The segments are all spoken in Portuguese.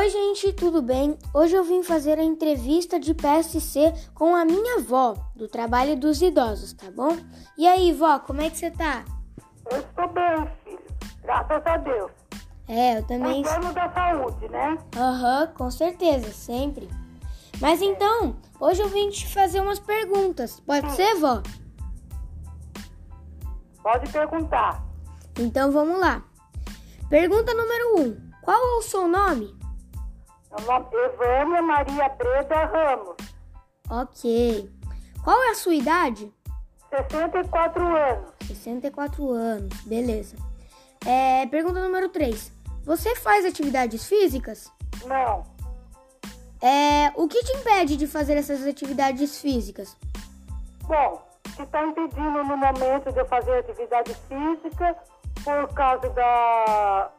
Oi, gente, tudo bem? Hoje eu vim fazer a entrevista de PSC com a minha avó, do trabalho dos idosos, tá bom? E aí, vó, como é que você tá? Eu estou bem, filho. Graças a Deus. É, eu também. Cuidando da saúde, né? Aham, com certeza, sempre. Mas então, hoje eu vim te fazer umas perguntas. Pode Sim. ser, vó? Pode perguntar. Então vamos lá. Pergunta número 1. Um. Qual é o seu nome? Meu nome é Evânia Maria Breda Ramos, Ok. Qual é a sua idade? 64 anos. 64 anos, beleza. É, pergunta número 3. Você faz atividades físicas? Não. É, o que te impede de fazer essas atividades físicas? Bom, que está impedindo no momento de eu fazer atividade física por causa da,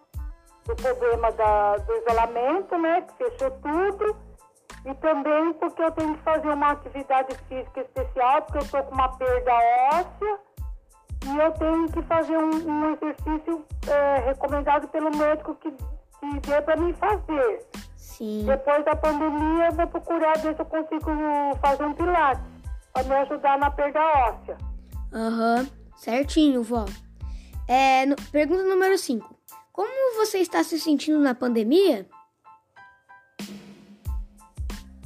do problema da, do isolamento, né? Que fechou tudo. E também porque eu tenho que fazer uma atividade física especial, porque eu estou com uma perda óssea. E eu tenho que fazer um, um exercício é, recomendado pelo médico que, que dê para mim fazer. Sim. Depois da pandemia, eu vou procurar ver se eu consigo fazer um pilates para me ajudar na perda óssea. Aham, certinho, vó. É, no- pergunta número 5. Como você está se sentindo na pandemia?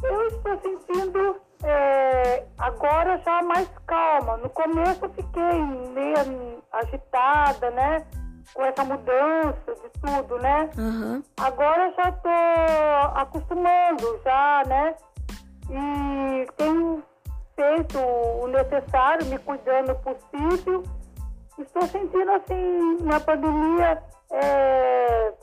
Eu estou sentindo é, agora já mais calma. No começo eu fiquei meio agitada, né? Com essa mudança de tudo, né? Aham, Agora já estou acostumando, já, né? E tenho feito o necessário, me cuidando o possível. Estou sentindo, assim, na pandemia, é,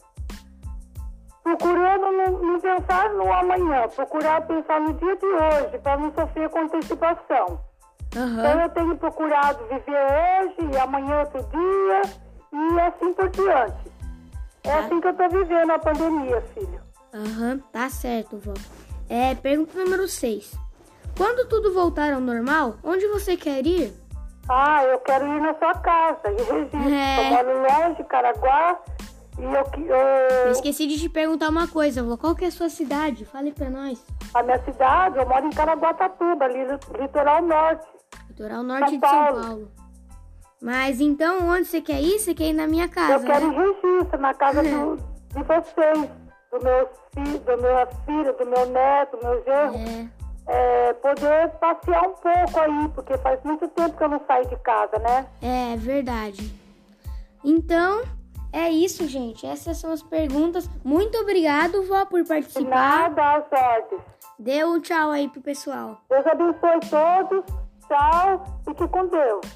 procurando não, não pensar no amanhã, procurar pensar no dia de hoje, para não sofrer com antecipação. Então aham, eu tenho procurado viver hoje e amanhã outro dia e assim por diante. É Tá. assim que eu estou vivendo a pandemia, filho. aham, tá certo, vó. É, pergunta número 6. Quando tudo voltar ao normal, onde você quer ir? Ah, eu quero ir na sua casa, em Registro. É. Eu moro longe, Caraguá, e eu, eu, Eu esqueci de te perguntar uma coisa, vó. Qual que é a sua cidade? Fale pra nós. a minha cidade, eu moro em Caraguatatuba, ali no litoral norte. Litoral norte São de São Paulo. Mas então, onde você quer ir? Você quer ir na minha eu casa, quero né? Registro, na casa do- de vocês, do meu filho, do minha filha, do meu neto, do meu genro. É. É, poder passear um pouco aí, porque faz muito tempo que eu não saio de casa, né? É verdade. Então, é isso, gente. Essas são as perguntas. Muito obrigado, vó, por De participar. nada, às ordens. Dê um tchau aí pro pessoal. Deus abençoe todos. Tchau. Fique com Deus.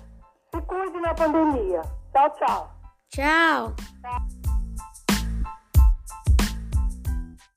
Se cuide na pandemia. Tchau, tchau. Tchau.